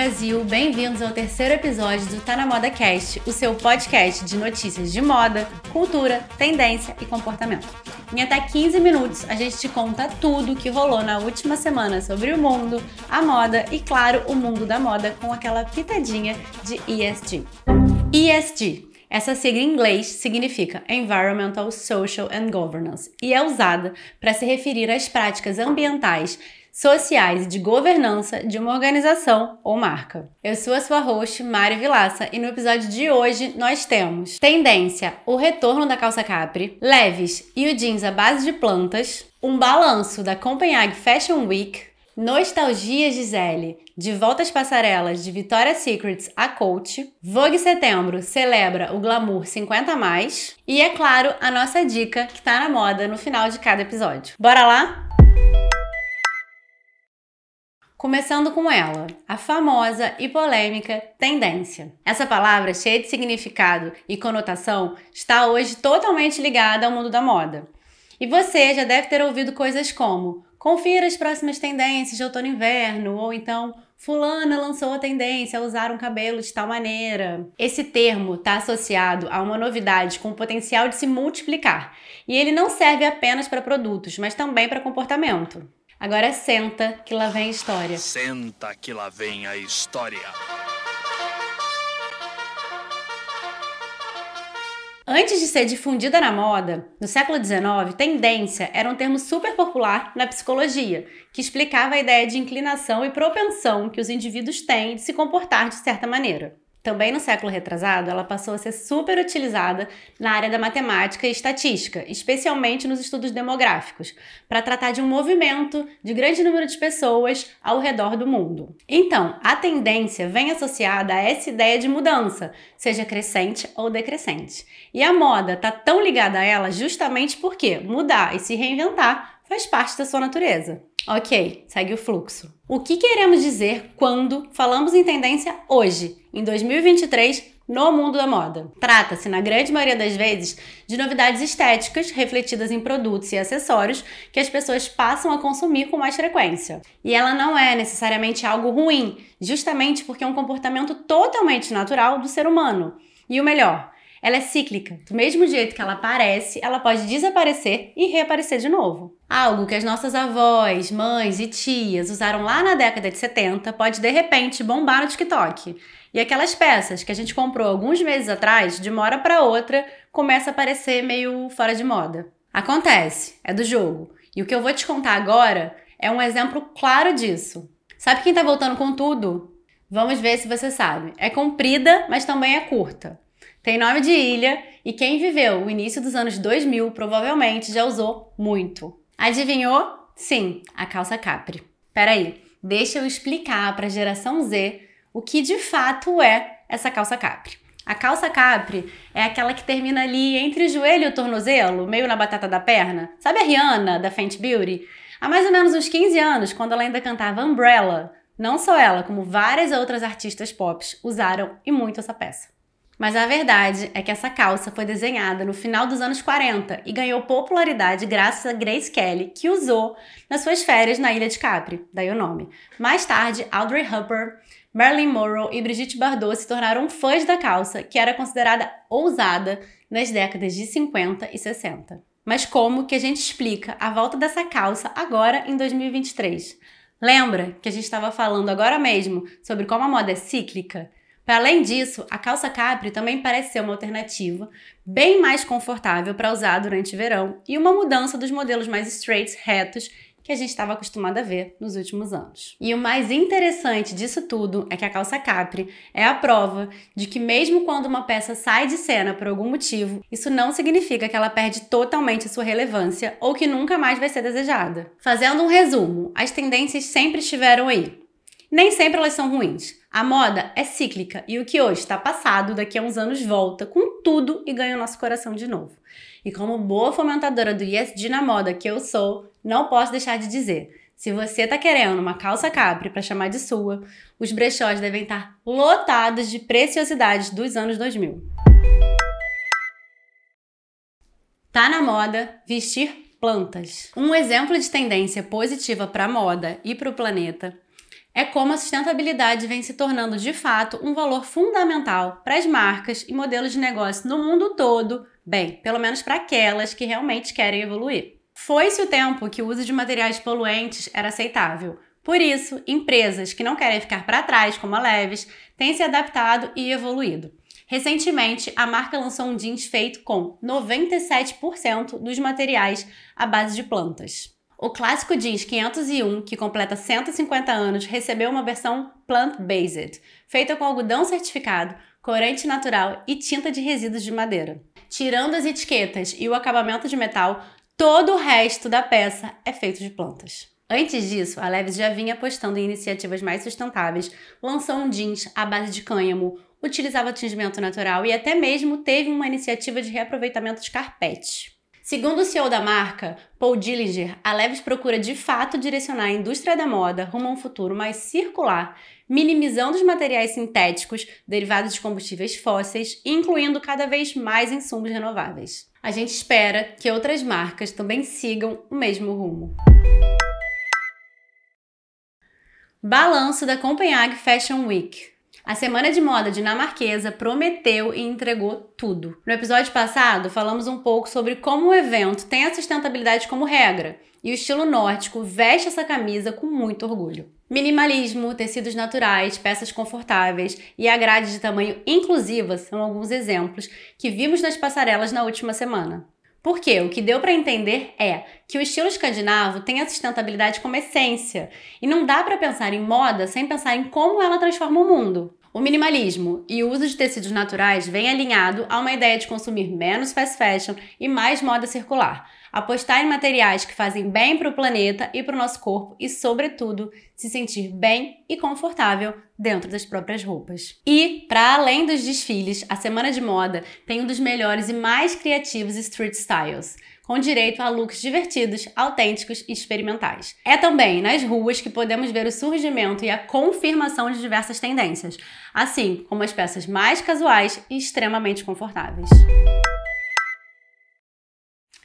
Brasil, bem-vindos ao terceiro episódio do Tá na Moda Cast, o seu podcast de notícias de moda, cultura, tendência e comportamento. Em até 15 minutos, a gente te conta tudo que rolou na última semana sobre o mundo, a moda e, claro, o mundo da moda com aquela pitadinha de ESG. ESG essa sigla em inglês significa Environmental, Social and Governance e é usada para se referir às práticas ambientais sociais e de governança de uma organização ou marca. Eu sou a sua host, Mari Vilaça, e no episódio de hoje nós temos tendência, o retorno da calça capri, leves e o jeans à base de plantas, um balanço da Copenhague Fashion Week, Nostalgia Gisele, de volta às passarelas de Victoria's Secrets a Coach, Vogue Setembro celebra o glamour 50 mais e é claro, a nossa dica que tá na moda no final de cada episódio. Bora lá? Começando com ela, a famosa e polêmica tendência. Essa palavra, cheia de significado e conotação, está hoje totalmente ligada ao mundo da moda. E você já deve ter ouvido coisas como: confira as próximas tendências de outono e inverno, ou então Fulana lançou a tendência a usar um cabelo de tal maneira. Esse termo está associado a uma novidade com o potencial de se multiplicar, e ele não serve apenas para produtos, mas também para comportamento. Agora senta que lá vem a história. Senta que lá vem a história. Antes de ser difundida na moda, no século XIX, tendência era um termo super popular na psicologia, que explicava a ideia de inclinação e propensão que os indivíduos têm de se comportar de certa maneira. Também no século retrasado, ela passou a ser super utilizada na área da matemática e estatística, especialmente nos estudos demográficos, para tratar de um movimento de grande número de pessoas ao redor do mundo. Então, a tendência vem associada a essa ideia de mudança, seja crescente ou decrescente. E a moda está tão ligada a ela justamente porque mudar e se reinventar faz parte da sua natureza. Ok, segue o fluxo. O que queremos dizer quando falamos em tendência hoje, em 2023, no mundo da moda? Trata-se, na grande maioria das vezes, de novidades estéticas refletidas em produtos e acessórios que as pessoas passam a consumir com mais frequência. E ela não é necessariamente algo ruim, justamente porque é um comportamento totalmente natural do ser humano. E o melhor, ela é cíclica. Do mesmo jeito que ela aparece, ela pode desaparecer e reaparecer de novo. Algo que as nossas avós, mães e tias usaram lá na década de 70 pode de repente bombar no TikTok. E aquelas peças que a gente comprou alguns meses atrás, de uma hora para outra, começa a parecer meio fora de moda. Acontece, é do jogo. E o que eu vou te contar agora é um exemplo claro disso. Sabe quem tá voltando com tudo? Vamos ver se você sabe. É comprida, mas também é curta. Tem nome de ilha e quem viveu o início dos anos 2000 provavelmente já usou muito. Adivinhou? Sim, a calça capri. Peraí, deixa eu explicar para a geração Z o que de fato é essa calça capri. A calça capri é aquela que termina ali entre o joelho e o tornozelo, meio na batata da perna. Sabe a Rihanna, da Fenty Beauty? Há mais ou menos uns 15 anos, quando ela ainda cantava Umbrella, não só ela, como várias outras artistas pop usaram e muito essa peça. Mas a verdade é que essa calça foi desenhada no final dos anos 40 e ganhou popularidade graças a Grace Kelly, que usou nas suas férias na Ilha de Capri, daí o nome. Mais tarde, Audrey Hepburn, Marilyn Monroe e Brigitte Bardot se tornaram fãs da calça, que era considerada ousada nas décadas de 50 e 60. Mas como que a gente explica a volta dessa calça agora em 2023? Lembra que a gente estava falando agora mesmo sobre como a moda é cíclica? Para além disso, a calça capri também parece ser uma alternativa bem mais confortável para usar durante o verão e uma mudança dos modelos mais straights, retos, que a gente estava acostumado a ver nos últimos anos. E o mais interessante disso tudo é que a calça capri é a prova de que mesmo quando uma peça sai de cena por algum motivo, isso não significa que ela perde totalmente a sua relevância ou que nunca mais vai ser desejada. Fazendo um resumo, as tendências sempre estiveram aí. Nem sempre elas são ruins. A moda é cíclica e o que hoje está passado, daqui a uns anos volta com tudo e ganha o nosso coração de novo. E como boa fomentadora do ESG na moda que eu sou, não posso deixar de dizer: se você está querendo uma calça capri para chamar de sua, os brechós devem estar lotados de preciosidades dos anos 2000. Tá na moda vestir plantas. Um exemplo de tendência positiva para a moda e para o planeta é como a sustentabilidade vem se tornando de fato um valor fundamental para as marcas e modelos de negócio no mundo todo, bem, pelo menos para aquelas que realmente querem evoluir. Foi-se o tempo que o uso de materiais poluentes era aceitável. Por isso, empresas que não querem ficar para trás, como a Levis, têm se adaptado e evoluído. Recentemente, a marca lançou um jeans feito com 97% dos materiais à base de plantas. O clássico jeans 501, que completa 150 anos, recebeu uma versão plant-based, feita com algodão certificado, corante natural e tinta de resíduos de madeira. Tirando as etiquetas e o acabamento de metal, todo o resto da peça é feito de plantas. Antes disso, a Levis já vinha apostando em iniciativas mais sustentáveis, lançou um jeans à base de cânhamo, utilizava tingimento natural e até mesmo teve uma iniciativa de reaproveitamento de carpete. Segundo o CEO da marca, Paul Dillinger, a Levis procura de fato direcionar a indústria da moda rumo a um futuro mais circular, minimizando os materiais sintéticos derivados de combustíveis fósseis incluindo cada vez mais insumos renováveis. A gente espera que outras marcas também sigam o mesmo rumo. Balanço da Copenhague Fashion Week. A semana de moda dinamarquesa prometeu e entregou tudo. No episódio passado, falamos um pouco sobre como o evento tem a sustentabilidade como regra e o estilo nórdico veste essa camisa com muito orgulho. Minimalismo, tecidos naturais, peças confortáveis e a grade de tamanho inclusiva são alguns exemplos que vimos nas passarelas na última semana. Porque o que deu para entender é que o estilo escandinavo tem a sustentabilidade como essência e não dá para pensar em moda sem pensar em como ela transforma o mundo. O minimalismo e o uso de tecidos naturais vem alinhado a uma ideia de consumir menos fast fashion e mais moda circular. Apostar em materiais que fazem bem para o planeta e para o nosso corpo e, sobretudo, se sentir bem e confortável dentro das próprias roupas. E, para além dos desfiles, a Semana de Moda tem um dos melhores e mais criativos street styles com direito a looks divertidos, autênticos e experimentais. É também nas ruas que podemos ver o surgimento e a confirmação de diversas tendências, assim como as peças mais casuais e extremamente confortáveis.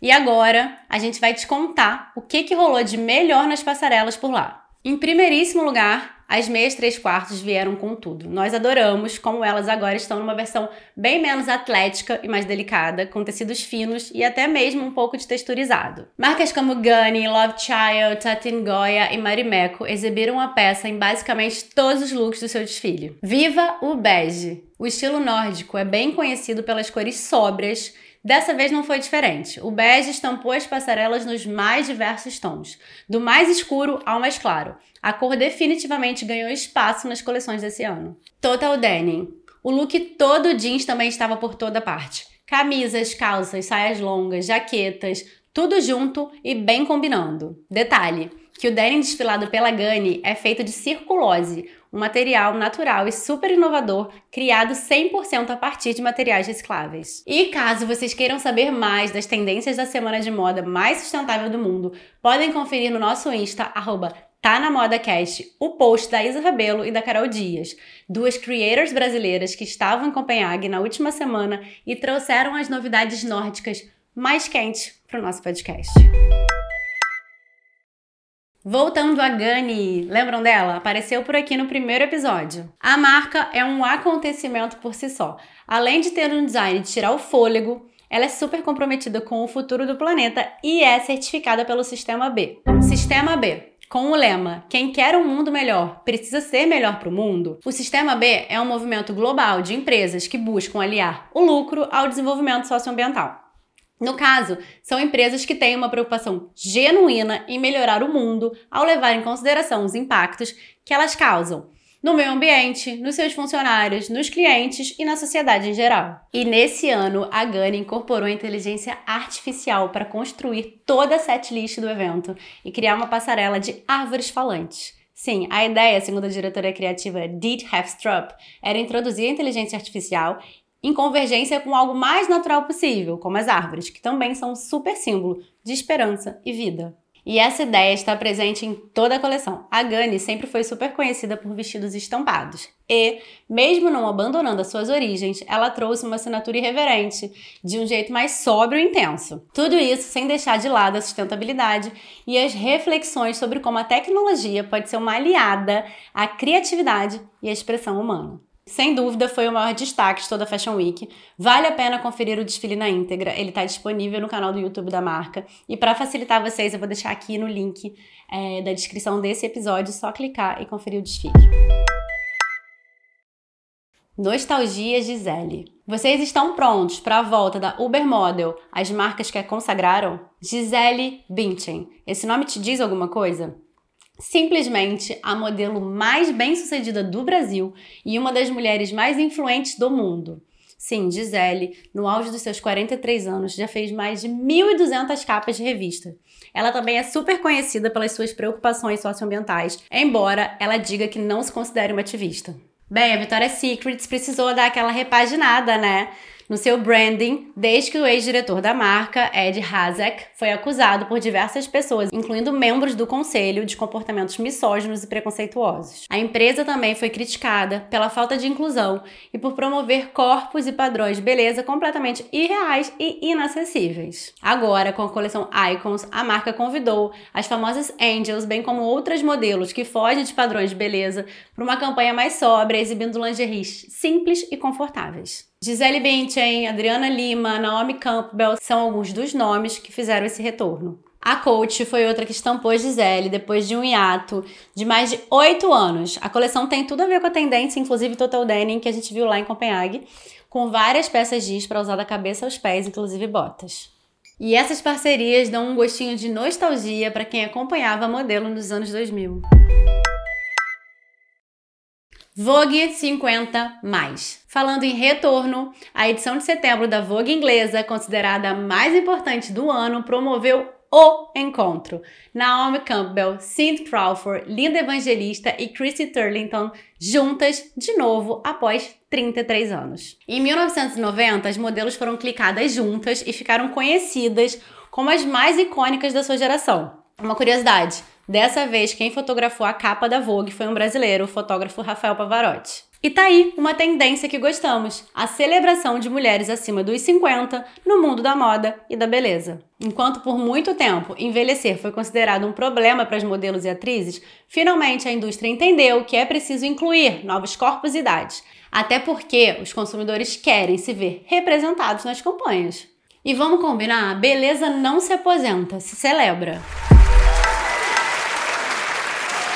E agora a gente vai te contar o que, que rolou de melhor nas passarelas por lá. Em primeiríssimo lugar, as meias 3 quartos vieram com tudo. Nós adoramos como elas agora estão numa versão bem menos atlética e mais delicada, com tecidos finos e até mesmo um pouco de texturizado. Marcas como Gunny, Love Child, Tatin Goya e Marimeco exibiram a peça em basicamente todos os looks do seu desfile. Viva o bege! O estilo nórdico é bem conhecido pelas cores sóbrias Dessa vez não foi diferente. O bege estampou as passarelas nos mais diversos tons, do mais escuro ao mais claro. A cor definitivamente ganhou espaço nas coleções desse ano. Total Denim. O look todo jeans também estava por toda parte. Camisas, calças, saias longas, jaquetas, tudo junto e bem combinando. Detalhe: que o denim desfilado pela Gani é feito de circulose, um material natural e super inovador, criado 100% a partir de materiais recicláveis. E caso vocês queiram saber mais das tendências da semana de moda mais sustentável do mundo, podem conferir no nosso Insta, arroba Tá na Moda Cast, o post da Isa Rabelo e da Carol Dias, duas creators brasileiras que estavam em Copenhague na última semana e trouxeram as novidades nórdicas mais quentes para o nosso podcast. Voltando a Gani, lembram dela? Apareceu por aqui no primeiro episódio. A marca é um acontecimento por si só. Além de ter um design de tirar o fôlego, ela é super comprometida com o futuro do planeta e é certificada pelo Sistema B. Sistema B. Com o lema Quem quer um mundo melhor precisa ser melhor para o mundo, o Sistema B é um movimento global de empresas que buscam aliar o lucro ao desenvolvimento socioambiental. No caso, são empresas que têm uma preocupação genuína em melhorar o mundo ao levar em consideração os impactos que elas causam no meio ambiente, nos seus funcionários, nos clientes e na sociedade em geral. E nesse ano, a Gani incorporou a inteligência artificial para construir toda a setlist do evento e criar uma passarela de árvores falantes. Sim, a ideia, segundo a diretora criativa Deet Hefstrup, era introduzir a inteligência artificial em convergência com algo mais natural possível, como as árvores, que também são um super símbolo de esperança e vida. E essa ideia está presente em toda a coleção. A Gani sempre foi super conhecida por vestidos estampados. E, mesmo não abandonando as suas origens, ela trouxe uma assinatura irreverente, de um jeito mais sóbrio e intenso. Tudo isso sem deixar de lado a sustentabilidade e as reflexões sobre como a tecnologia pode ser uma aliada à criatividade e à expressão humana. Sem dúvida, foi o maior destaque de toda a Fashion Week. Vale a pena conferir o desfile na íntegra. Ele está disponível no canal do YouTube da marca. E para facilitar vocês, eu vou deixar aqui no link é, da descrição desse episódio, só clicar e conferir o desfile. Nostalgia Gisele. Vocês estão prontos para a volta da Uber Model, as marcas que a consagraram? Gisele Bündchen. Esse nome te diz alguma coisa? Simplesmente a modelo mais bem-sucedida do Brasil e uma das mulheres mais influentes do mundo. Sim, Gisele, no auge dos seus 43 anos, já fez mais de 1.200 capas de revista. Ela também é super conhecida pelas suas preocupações socioambientais, embora ela diga que não se considere uma ativista. Bem, a Victoria's Secrets precisou dar aquela repaginada, né? No seu branding desde que o ex-diretor da marca, Ed Hazek, foi acusado por diversas pessoas, incluindo membros do conselho, de comportamentos misóginos e preconceituosos. A empresa também foi criticada pela falta de inclusão e por promover corpos e padrões de beleza completamente irreais e inacessíveis. Agora, com a coleção Icons, a marca convidou as famosas Angels, bem como outras modelos que fogem de padrões de beleza, para uma campanha mais sóbria, exibindo lingeries simples e confortáveis. Gisele Bündchen, Adriana Lima, Naomi Campbell são alguns dos nomes que fizeram esse retorno. A Coach foi outra que estampou Gisele depois de um hiato de mais de oito anos. A coleção tem tudo a ver com a tendência, inclusive Total Denim, que a gente viu lá em Copenhague, com várias peças jeans para usar da cabeça aos pés, inclusive botas. E essas parcerias dão um gostinho de nostalgia para quem acompanhava a modelo nos anos 2000. Vogue 50 mais. Falando em retorno, a edição de setembro da Vogue inglesa, considerada a mais importante do ano, promoveu o encontro. Naomi Campbell, Cindy Crawford, Linda Evangelista e Chrissy Turlington juntas de novo após 33 anos. Em 1990, as modelos foram clicadas juntas e ficaram conhecidas como as mais icônicas da sua geração. Uma curiosidade: Dessa vez, quem fotografou a capa da Vogue foi um brasileiro, o fotógrafo Rafael Pavarotti. E tá aí uma tendência que gostamos: a celebração de mulheres acima dos 50 no mundo da moda e da beleza. Enquanto por muito tempo envelhecer foi considerado um problema para as modelos e atrizes, finalmente a indústria entendeu que é preciso incluir novos corpos e idades, até porque os consumidores querem se ver representados nas campanhas. E vamos combinar, beleza não se aposenta, se celebra.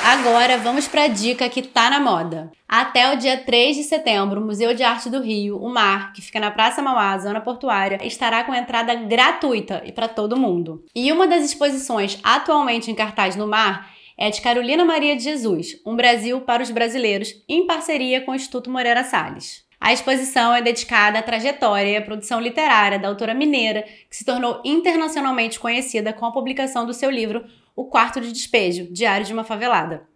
Agora vamos para a dica que tá na moda. Até o dia 3 de setembro, o Museu de Arte do Rio, o Mar, que fica na Praça Mauá, zona portuária, estará com entrada gratuita e para todo mundo. E uma das exposições atualmente em cartaz no Mar é de Carolina Maria de Jesus, Um Brasil para os Brasileiros, em parceria com o Instituto Moreira Salles. A exposição é dedicada à trajetória e à produção literária da autora mineira, que se tornou internacionalmente conhecida com a publicação do seu livro O Quarto de Despejo, Diário de uma Favelada,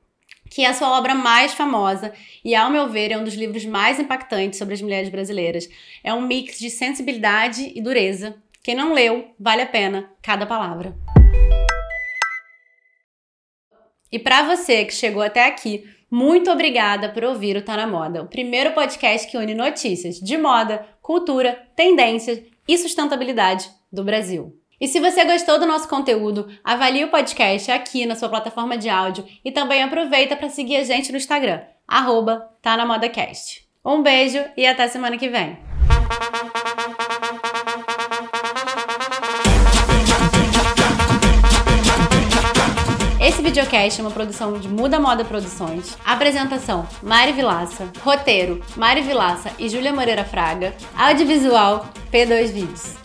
que é a sua obra mais famosa e, ao meu ver, é um dos livros mais impactantes sobre as mulheres brasileiras. É um mix de sensibilidade e dureza. Quem não leu, vale a pena cada palavra. E para você que chegou até aqui, muito obrigada por ouvir o Tá na Moda, o primeiro podcast que une notícias de moda, cultura, tendências e sustentabilidade do Brasil. E se você gostou do nosso conteúdo, avalie o podcast aqui na sua plataforma de áudio e também aproveita para seguir a gente no Instagram, arroba tá na modacast. Um beijo e até semana que vem! Esse videocast é uma produção de Muda Moda Produções. Apresentação: Mari Vilaça. Roteiro: Mari Vilaça e Júlia Moreira Fraga. Audiovisual: P2 Vídeos.